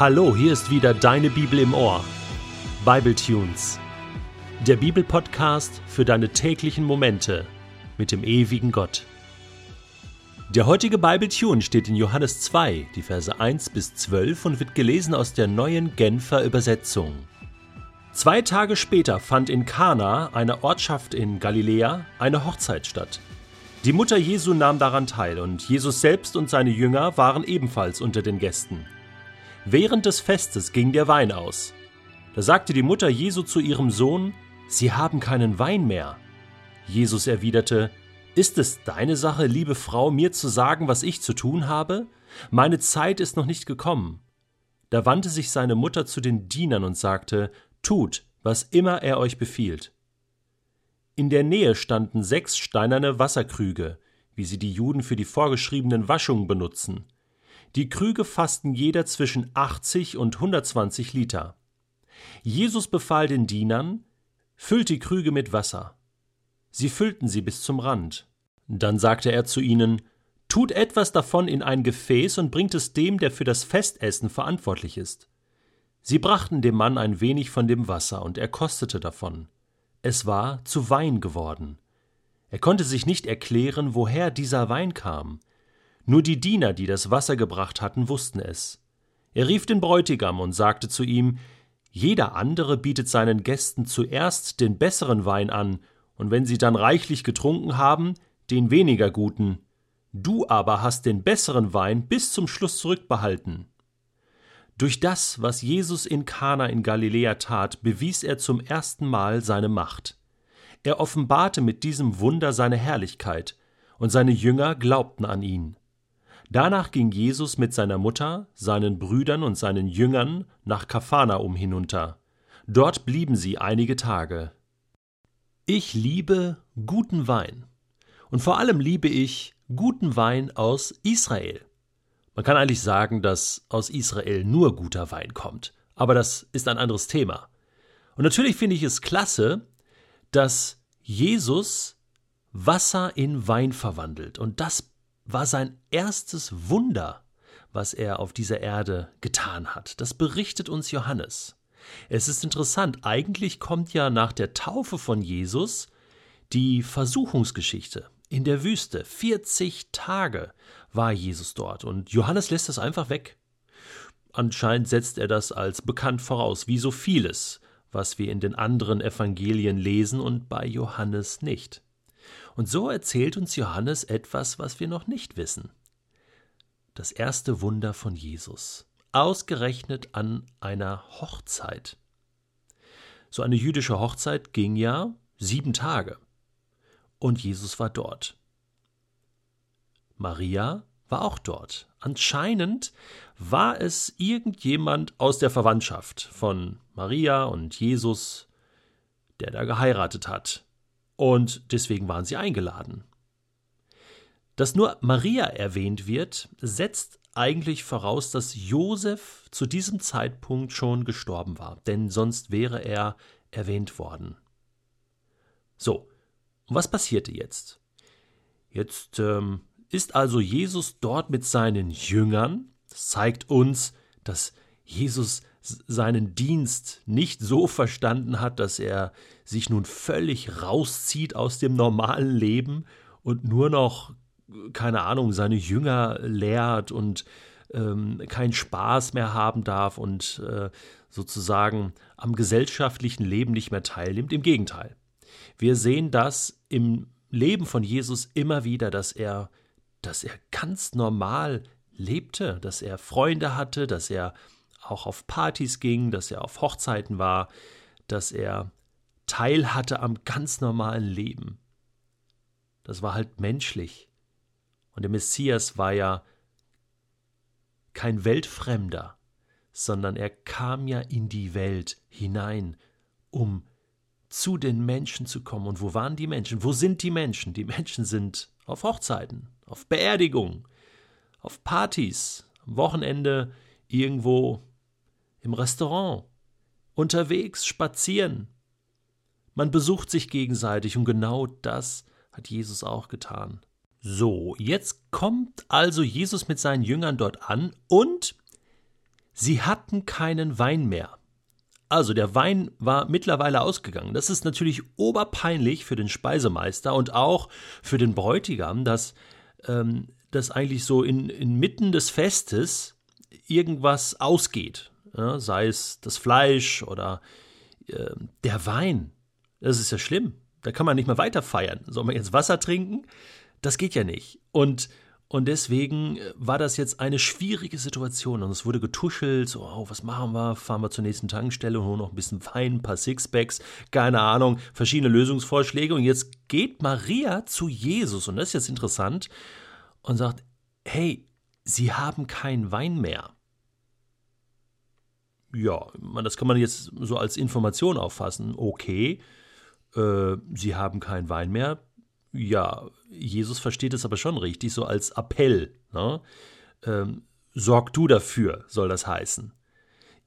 Hallo, hier ist wieder deine Bibel im Ohr. Bible Tunes. Der Bibelpodcast für deine täglichen Momente mit dem ewigen Gott. Der heutige Bible Tune steht in Johannes 2, die Verse 1 bis 12 und wird gelesen aus der neuen Genfer Übersetzung. Zwei Tage später fand in Kana, einer Ortschaft in Galiläa, eine Hochzeit statt. Die Mutter Jesu nahm daran teil und Jesus selbst und seine Jünger waren ebenfalls unter den Gästen. Während des Festes ging der Wein aus. Da sagte die Mutter Jesu zu ihrem Sohn, Sie haben keinen Wein mehr. Jesus erwiderte, Ist es deine Sache, liebe Frau, mir zu sagen, was ich zu tun habe? Meine Zeit ist noch nicht gekommen. Da wandte sich seine Mutter zu den Dienern und sagte, Tut, was immer er euch befiehlt. In der Nähe standen sechs steinerne Wasserkrüge, wie sie die Juden für die vorgeschriebenen Waschungen benutzen. Die Krüge fassten jeder zwischen 80 und 120 Liter. Jesus befahl den Dienern, füllt die Krüge mit Wasser. Sie füllten sie bis zum Rand. Dann sagte er zu ihnen, Tut etwas davon in ein Gefäß und bringt es dem, der für das Festessen verantwortlich ist. Sie brachten dem Mann ein wenig von dem Wasser, und er kostete davon. Es war zu Wein geworden. Er konnte sich nicht erklären, woher dieser Wein kam. Nur die Diener, die das Wasser gebracht hatten, wussten es. Er rief den Bräutigam und sagte zu ihm Jeder andere bietet seinen Gästen zuerst den besseren Wein an, und wenn sie dann reichlich getrunken haben, den weniger guten. Du aber hast den besseren Wein bis zum Schluss zurückbehalten. Durch das, was Jesus in Kana in Galiläa tat, bewies er zum ersten Mal seine Macht. Er offenbarte mit diesem Wunder seine Herrlichkeit, und seine Jünger glaubten an ihn. Danach ging Jesus mit seiner Mutter, seinen Brüdern und seinen Jüngern nach Kaphanaum hinunter. Dort blieben sie einige Tage. Ich liebe guten Wein. Und vor allem liebe ich guten Wein aus Israel. Man kann eigentlich sagen, dass aus Israel nur guter Wein kommt. Aber das ist ein anderes Thema. Und natürlich finde ich es klasse, dass Jesus Wasser in Wein verwandelt. Und das war sein erstes Wunder, was er auf dieser Erde getan hat. Das berichtet uns Johannes. Es ist interessant, eigentlich kommt ja nach der Taufe von Jesus die Versuchungsgeschichte in der Wüste. 40 Tage war Jesus dort und Johannes lässt das einfach weg. Anscheinend setzt er das als bekannt voraus, wie so vieles, was wir in den anderen Evangelien lesen und bei Johannes nicht. Und so erzählt uns Johannes etwas, was wir noch nicht wissen. Das erste Wunder von Jesus, ausgerechnet an einer Hochzeit. So eine jüdische Hochzeit ging ja sieben Tage und Jesus war dort. Maria war auch dort. Anscheinend war es irgendjemand aus der Verwandtschaft von Maria und Jesus, der da geheiratet hat. Und deswegen waren sie eingeladen. Dass nur Maria erwähnt wird, setzt eigentlich voraus, dass Josef zu diesem Zeitpunkt schon gestorben war, denn sonst wäre er erwähnt worden. So, und was passierte jetzt? Jetzt ähm, ist also Jesus dort mit seinen Jüngern. Das zeigt uns, dass Jesus seinen Dienst nicht so verstanden hat, dass er sich nun völlig rauszieht aus dem normalen Leben und nur noch, keine Ahnung, seine Jünger lehrt und ähm, keinen Spaß mehr haben darf und äh, sozusagen am gesellschaftlichen Leben nicht mehr teilnimmt. Im Gegenteil. Wir sehen das im Leben von Jesus immer wieder, dass er, dass er ganz normal lebte, dass er Freunde hatte, dass er auch auf Partys ging, dass er auf Hochzeiten war, dass er Teil hatte am ganz normalen Leben. Das war halt menschlich. Und der Messias war ja kein Weltfremder, sondern er kam ja in die Welt hinein, um zu den Menschen zu kommen. Und wo waren die Menschen? Wo sind die Menschen? Die Menschen sind auf Hochzeiten, auf Beerdigungen, auf Partys, am Wochenende irgendwo im Restaurant, unterwegs, spazieren. Man besucht sich gegenseitig und genau das hat Jesus auch getan. So, jetzt kommt also Jesus mit seinen Jüngern dort an und sie hatten keinen Wein mehr. Also der Wein war mittlerweile ausgegangen. Das ist natürlich oberpeinlich für den Speisemeister und auch für den Bräutigam, dass ähm, das eigentlich so in, inmitten des Festes irgendwas ausgeht. Ja, sei es das Fleisch oder äh, der Wein. Das ist ja schlimm. Da kann man nicht mehr weiter feiern. Soll man jetzt Wasser trinken? Das geht ja nicht. Und und deswegen äh, war das jetzt eine schwierige Situation und es wurde getuschelt, so, oh, was machen wir? Fahren wir zur nächsten Tankstelle und holen noch ein bisschen Wein, ein paar Sixpacks, keine Ahnung, verschiedene Lösungsvorschläge. Und jetzt geht Maria zu Jesus, und das ist jetzt interessant, und sagt, hey, sie haben keinen Wein mehr. Ja, das kann man jetzt so als Information auffassen. Okay, äh, sie haben keinen Wein mehr, ja, Jesus versteht es aber schon richtig, so als Appell. Ne? Ähm, sorg du dafür, soll das heißen.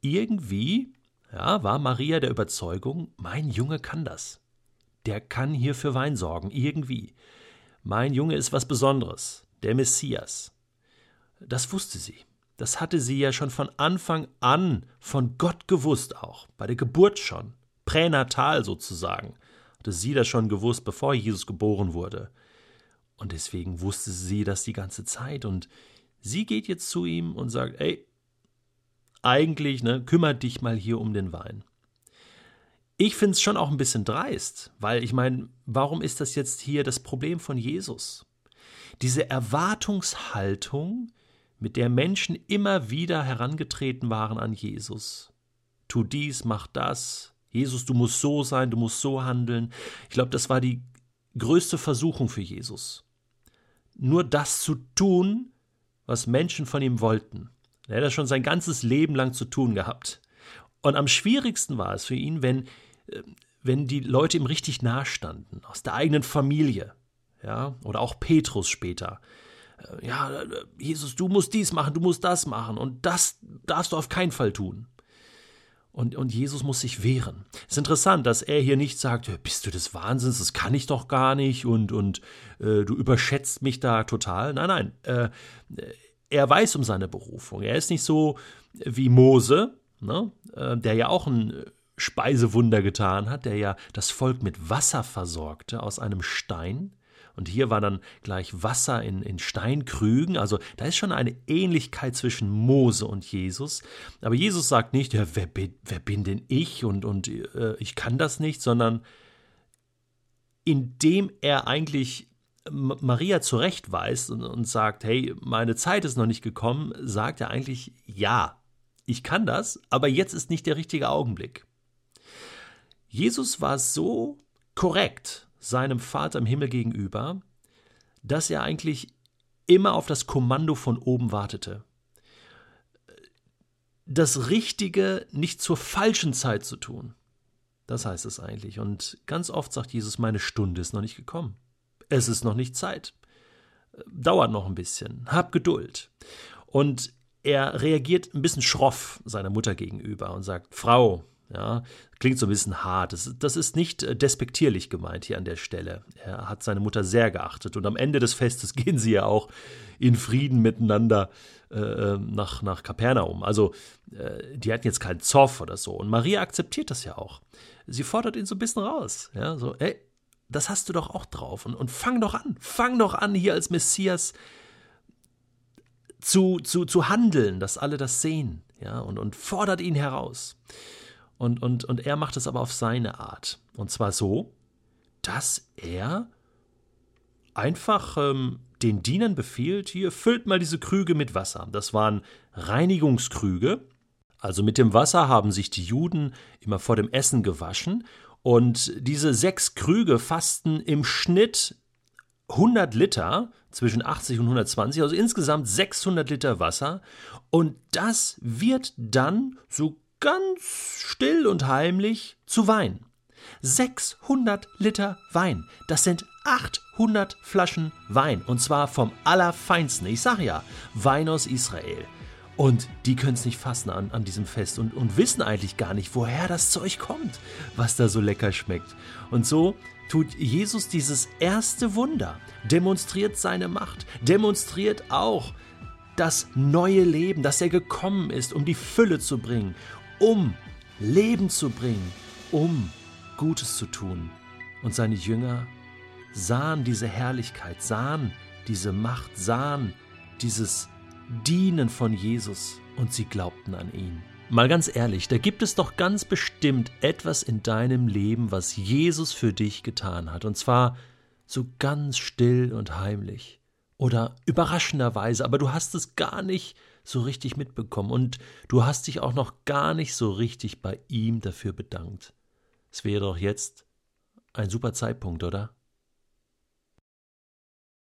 Irgendwie ja, war Maria der Überzeugung, mein Junge kann das. Der kann hier für Wein sorgen, irgendwie. Mein Junge ist was Besonderes, der Messias. Das wusste sie. Das hatte sie ja schon von Anfang an von Gott gewusst, auch bei der Geburt schon, pränatal sozusagen hatte sie das schon gewusst, bevor Jesus geboren wurde. Und deswegen wusste sie das die ganze Zeit. Und sie geht jetzt zu ihm und sagt, ey, eigentlich, ne, kümmere dich mal hier um den Wein. Ich finde es schon auch ein bisschen dreist, weil ich meine, warum ist das jetzt hier das Problem von Jesus? Diese Erwartungshaltung, mit der Menschen immer wieder herangetreten waren an Jesus. Tu dies, mach das, Jesus, du musst so sein, du musst so handeln. Ich glaube, das war die größte Versuchung für Jesus. Nur das zu tun, was Menschen von ihm wollten. Er hat das schon sein ganzes Leben lang zu tun gehabt. Und am schwierigsten war es für ihn, wenn, äh, wenn die Leute ihm richtig nahestanden, aus der eigenen Familie. Ja, oder auch Petrus später. Ja, Jesus, du musst dies machen, du musst das machen und das darfst du auf keinen Fall tun. Und, und Jesus muss sich wehren. Es ist interessant, dass er hier nicht sagt, bist du des Wahnsinns, das kann ich doch gar nicht und, und äh, du überschätzt mich da total. Nein, nein, äh, er weiß um seine Berufung. Er ist nicht so wie Mose, ne, äh, der ja auch ein Speisewunder getan hat, der ja das Volk mit Wasser versorgte aus einem Stein. Und hier war dann gleich Wasser in, in Steinkrügen. Also da ist schon eine Ähnlichkeit zwischen Mose und Jesus. Aber Jesus sagt nicht, ja, wer, bin, wer bin denn ich und, und äh, ich kann das nicht, sondern indem er eigentlich Maria zurechtweist und, und sagt, hey, meine Zeit ist noch nicht gekommen, sagt er eigentlich, ja, ich kann das, aber jetzt ist nicht der richtige Augenblick. Jesus war so korrekt, seinem Vater im Himmel gegenüber, dass er eigentlich immer auf das Kommando von oben wartete. Das Richtige nicht zur falschen Zeit zu tun. Das heißt es eigentlich. Und ganz oft sagt Jesus, meine Stunde ist noch nicht gekommen. Es ist noch nicht Zeit. Dauert noch ein bisschen. Hab Geduld. Und er reagiert ein bisschen schroff seiner Mutter gegenüber und sagt, Frau, ja, klingt so ein bisschen hart. Das, das, ist nicht äh, despektierlich gemeint hier an der Stelle. Er hat seine Mutter sehr geachtet und am Ende des Festes gehen sie ja auch in Frieden miteinander äh, ähm, nach, nach Kapernaum. Also äh, die hatten jetzt keinen Zoff oder so. Und Maria akzeptiert das ja auch. Sie fordert ihn so ein bisschen raus. Ja, so, ey, das hast du doch auch drauf. Und, und fang doch an. Fang doch an, hier als Messias zu, zu, zu handeln, dass alle das sehen. Ja, und, und fordert ihn heraus. Und, und, und er macht es aber auf seine Art. Und zwar so, dass er einfach ähm, den Dienern befiehlt, hier füllt mal diese Krüge mit Wasser. Das waren Reinigungskrüge. Also mit dem Wasser haben sich die Juden immer vor dem Essen gewaschen. Und diese sechs Krüge fassten im Schnitt 100 Liter, zwischen 80 und 120, also insgesamt 600 Liter Wasser. Und das wird dann so ganz still und heimlich zu Wein. 600 Liter Wein. Das sind 800 Flaschen Wein. Und zwar vom Allerfeinsten. Ich sage ja, Wein aus Israel. Und die können es nicht fassen an, an diesem Fest und, und wissen eigentlich gar nicht, woher das Zeug kommt, was da so lecker schmeckt. Und so tut Jesus dieses erste Wunder, demonstriert seine Macht, demonstriert auch, das neue Leben, dass er gekommen ist, um die Fülle zu bringen, um Leben zu bringen, um Gutes zu tun. Und seine Jünger sahen diese Herrlichkeit, sahen diese Macht, sahen dieses Dienen von Jesus und sie glaubten an ihn. Mal ganz ehrlich, da gibt es doch ganz bestimmt etwas in deinem Leben, was Jesus für dich getan hat. Und zwar so ganz still und heimlich. Oder überraschenderweise, aber du hast es gar nicht so richtig mitbekommen und du hast dich auch noch gar nicht so richtig bei ihm dafür bedankt. Es wäre doch jetzt ein super Zeitpunkt, oder?